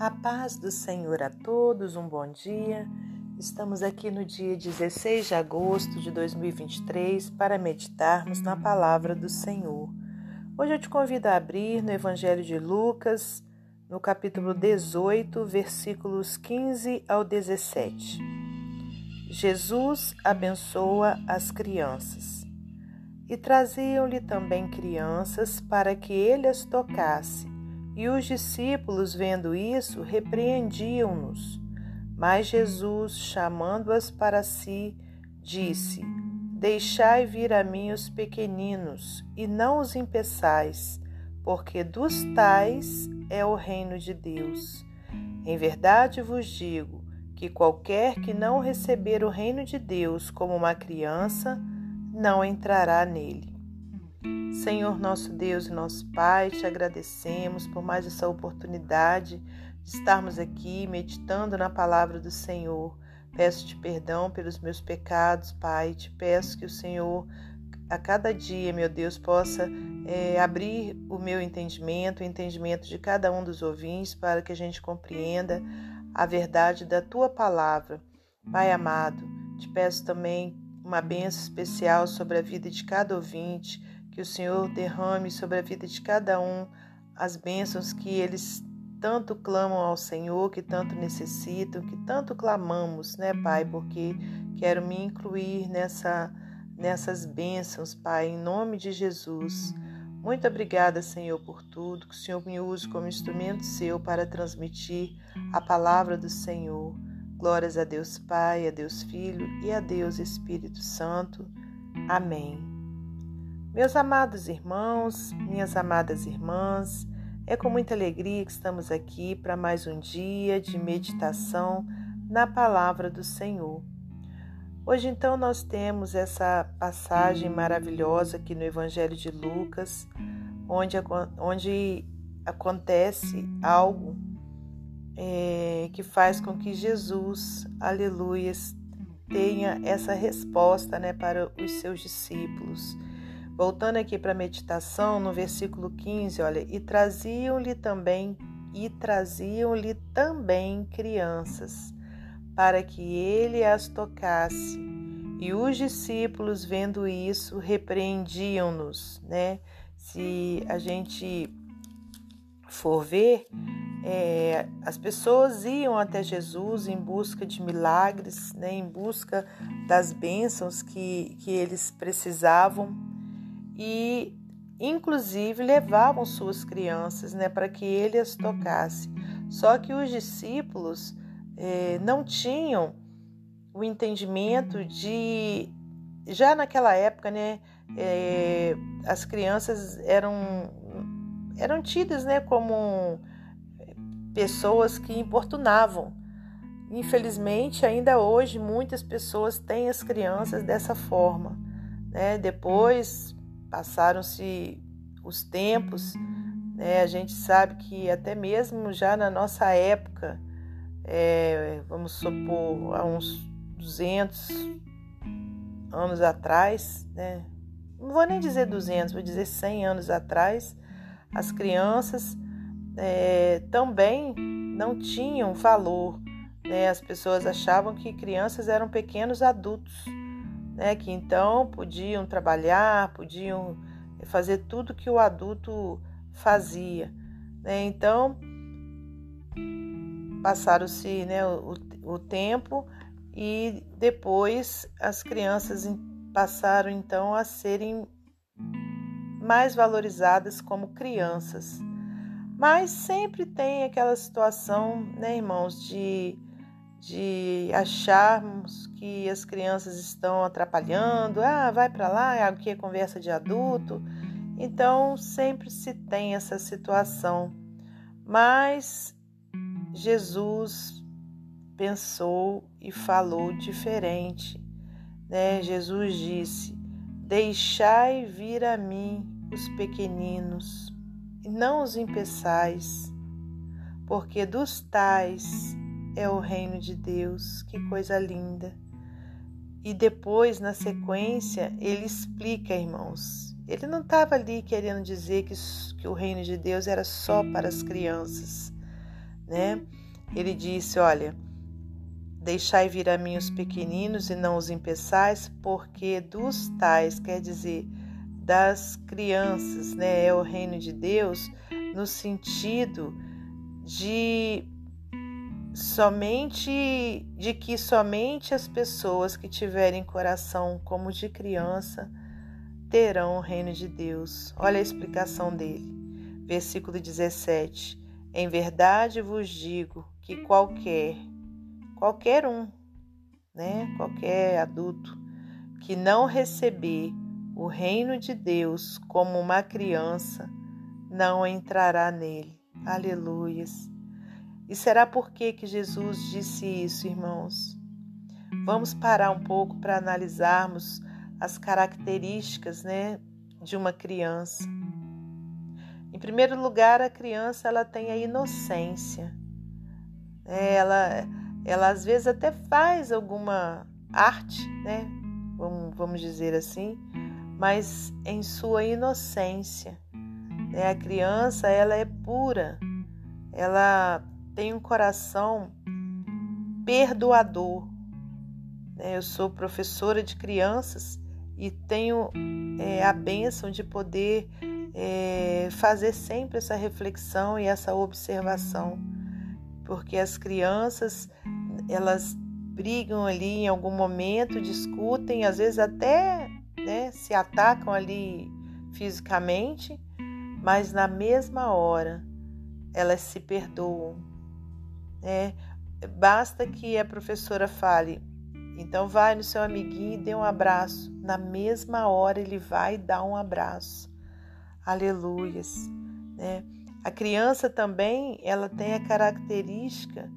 A paz do Senhor a todos, um bom dia. Estamos aqui no dia 16 de agosto de 2023 para meditarmos na palavra do Senhor. Hoje eu te convido a abrir no Evangelho de Lucas, no capítulo 18, versículos 15 ao 17. Jesus abençoa as crianças. E traziam-lhe também crianças para que ele as tocasse e os discípulos, vendo isso, repreendiam-nos. Mas Jesus, chamando-as para si, disse: Deixai vir a mim os pequeninos, e não os impeçais, porque dos tais é o reino de Deus. Em verdade vos digo que qualquer que não receber o reino de Deus como uma criança, não entrará nele. Senhor nosso Deus e nosso Pai, te agradecemos por mais essa oportunidade de estarmos aqui meditando na palavra do Senhor. Peço-te perdão pelos meus pecados, Pai. Te peço que o Senhor, a cada dia, meu Deus, possa é, abrir o meu entendimento, o entendimento de cada um dos ouvintes, para que a gente compreenda a verdade da tua palavra. Pai amado, te peço também uma benção especial sobre a vida de cada ouvinte que o Senhor derrame sobre a vida de cada um as bênçãos que eles tanto clamam ao Senhor, que tanto necessitam, que tanto clamamos, né, Pai? Porque quero me incluir nessa, nessas bênçãos, Pai, em nome de Jesus. Muito obrigada, Senhor, por tudo, que o Senhor me use como instrumento seu para transmitir a palavra do Senhor. Glórias a Deus Pai, a Deus Filho e a Deus Espírito Santo. Amém. Meus amados irmãos, minhas amadas irmãs, é com muita alegria que estamos aqui para mais um dia de meditação na palavra do Senhor. Hoje, então, nós temos essa passagem maravilhosa aqui no Evangelho de Lucas, onde, onde acontece algo é, que faz com que Jesus, aleluia, tenha essa resposta né, para os seus discípulos. Voltando aqui para a meditação, no versículo 15, olha, e traziam-lhe também e traziam-lhe também crianças, para que ele as tocasse. E os discípulos, vendo isso, repreendiam-nos, né? Se a gente for ver, é, as pessoas iam até Jesus em busca de milagres, né? em busca das bênçãos que, que eles precisavam e inclusive levavam suas crianças né, para que ele as tocasse. Só que os discípulos eh, não tinham o entendimento de. Já naquela época, né, eh, as crianças eram, eram tidas né, como pessoas que importunavam. Infelizmente, ainda hoje, muitas pessoas têm as crianças dessa forma. Né? Depois, passaram-se os tempos, né? a gente sabe que até mesmo já na nossa época, é, vamos supor, há uns 200 anos atrás, né? não vou nem dizer 200, vou dizer 100 anos atrás, as crianças é, também não tinham valor. Né? As pessoas achavam que crianças eram pequenos adultos né, que então podiam trabalhar, podiam fazer tudo que o adulto fazia. Né? Então, passaram-se né, o, o tempo e depois as crianças passaram então a serem mais valorizadas como crianças. Mas sempre tem aquela situação, né, irmãos, de de acharmos que as crianças estão atrapalhando, ah, vai para lá, aqui é conversa de adulto. Então sempre se tem essa situação. Mas Jesus pensou e falou diferente. Né? Jesus disse: Deixai vir a mim os pequeninos, e não os impeçais, porque dos tais é o reino de Deus. Que coisa linda. E depois, na sequência, ele explica, irmãos. Ele não estava ali querendo dizer que, que o reino de Deus era só para as crianças. né? Ele disse: Olha, deixai vir a mim os pequeninos e não os impeçais, porque dos tais, quer dizer, das crianças, né? É o reino de Deus no sentido de somente de que somente as pessoas que tiverem coração como de criança terão o reino de Deus. Olha a explicação dele. Versículo 17. Em verdade vos digo que qualquer qualquer um, né, qualquer adulto que não receber o reino de Deus como uma criança, não entrará nele. Aleluias. E será por que que Jesus disse isso, irmãos? Vamos parar um pouco para analisarmos as características, né, de uma criança. Em primeiro lugar, a criança ela tem a inocência. Ela ela às vezes até faz alguma arte, né? Vamos, vamos dizer assim, mas em sua inocência. Né? A criança ela é pura, ela tem um coração perdoador. Né? Eu sou professora de crianças e tenho é, a bênção de poder é, fazer sempre essa reflexão e essa observação porque as crianças elas brigam ali em algum momento, discutem, às vezes até né, se atacam ali fisicamente, mas na mesma hora elas se perdoam. Né? Basta que a professora fale, então vai no seu amiguinho e dê um abraço. Na mesma hora ele vai dar um abraço. Aleluias. Né? A criança também ela tem a característica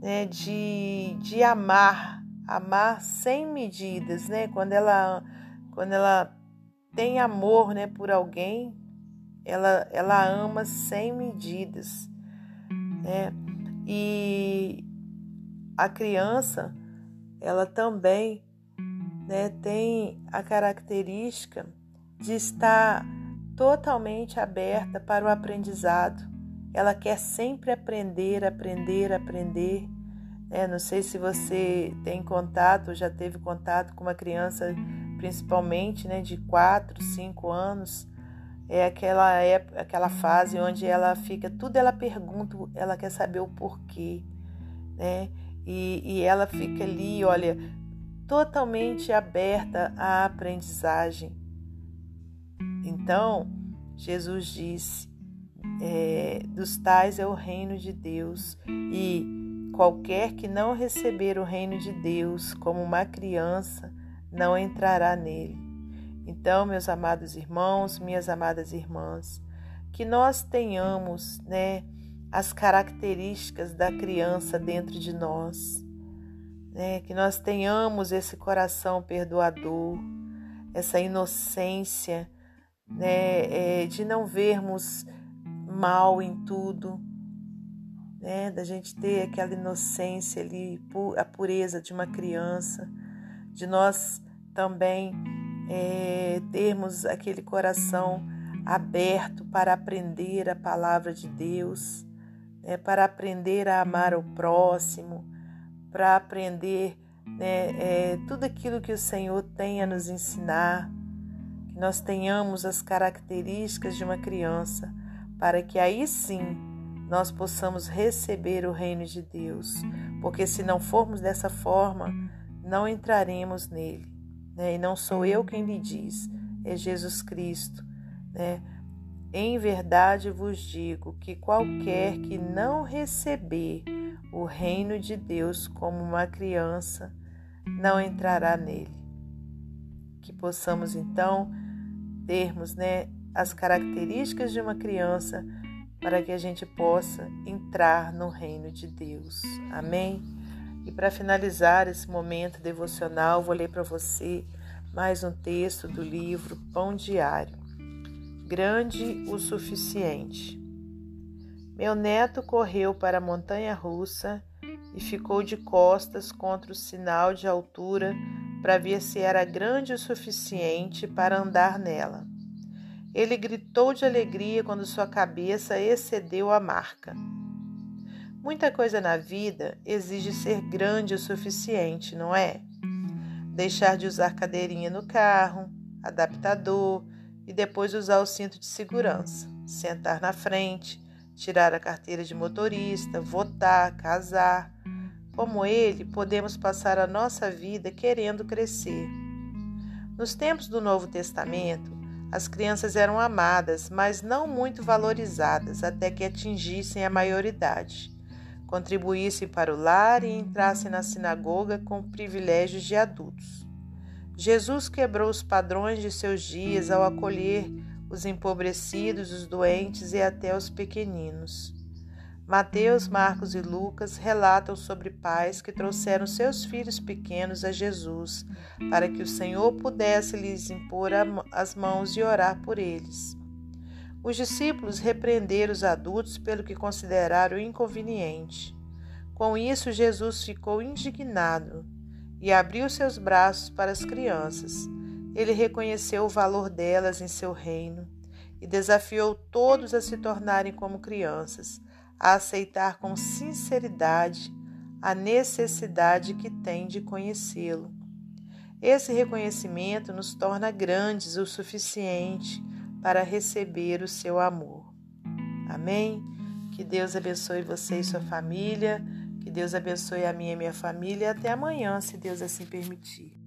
né, de, de amar, amar sem medidas, né? Quando ela, quando ela tem amor, né, por alguém, ela, ela ama sem medidas, né? E a criança, ela também, né, tem a característica de estar totalmente aberta para o aprendizado. Ela quer sempre aprender, aprender, aprender. É, não sei se você tem contato, já teve contato com uma criança, principalmente né, de 4, 5 anos. É aquela época, aquela fase onde ela fica, tudo ela pergunta, ela quer saber o porquê. Né? E, e ela fica ali, olha, totalmente aberta à aprendizagem. Então, Jesus disse: é, dos tais é o reino de Deus, e qualquer que não receber o reino de Deus como uma criança não entrará nele. Então, meus amados irmãos, minhas amadas irmãs, que nós tenhamos, né, as características da criança dentro de nós, né, que nós tenhamos esse coração perdoador, essa inocência né, é, de não vermos mal em tudo, né, da gente ter aquela inocência ali, a pureza de uma criança, de nós também é, termos aquele coração aberto para aprender a palavra de Deus, né, para aprender a amar o próximo, para aprender né, é, tudo aquilo que o Senhor tem a nos ensinar que nós tenhamos as características de uma criança, para que aí sim nós possamos receber o reino de Deus, porque se não formos dessa forma, não entraremos nele. Né? E não sou eu quem lhe diz, é Jesus Cristo. Né? Em verdade vos digo que qualquer que não receber o reino de Deus como uma criança, não entrará nele. Que possamos então termos né, as características de uma criança para que a gente possa entrar no reino de Deus. Amém? E para finalizar esse momento devocional, vou ler para você mais um texto do livro Pão Diário. Grande o suficiente. Meu neto correu para a montanha russa e ficou de costas contra o sinal de altura para ver se era grande o suficiente para andar nela. Ele gritou de alegria quando sua cabeça excedeu a marca. Muita coisa na vida exige ser grande o suficiente, não é? Deixar de usar cadeirinha no carro, adaptador e depois usar o cinto de segurança, sentar na frente, tirar a carteira de motorista, votar, casar. Como ele, podemos passar a nossa vida querendo crescer. Nos tempos do Novo Testamento, as crianças eram amadas, mas não muito valorizadas até que atingissem a maioridade, contribuíssem para o lar e entrassem na sinagoga com privilégios de adultos. Jesus quebrou os padrões de seus dias ao acolher os empobrecidos, os doentes e até os pequeninos. Mateus, Marcos e Lucas relatam sobre pais que trouxeram seus filhos pequenos a Jesus, para que o Senhor pudesse lhes impor as mãos e orar por eles. Os discípulos repreenderam os adultos pelo que consideraram inconveniente. Com isso, Jesus ficou indignado e abriu seus braços para as crianças. Ele reconheceu o valor delas em seu reino e desafiou todos a se tornarem como crianças a aceitar com sinceridade a necessidade que tem de conhecê-lo. Esse reconhecimento nos torna grandes o suficiente para receber o seu amor. Amém? Que Deus abençoe você e sua família. Que Deus abençoe a minha e minha família. Até amanhã, se Deus assim permitir.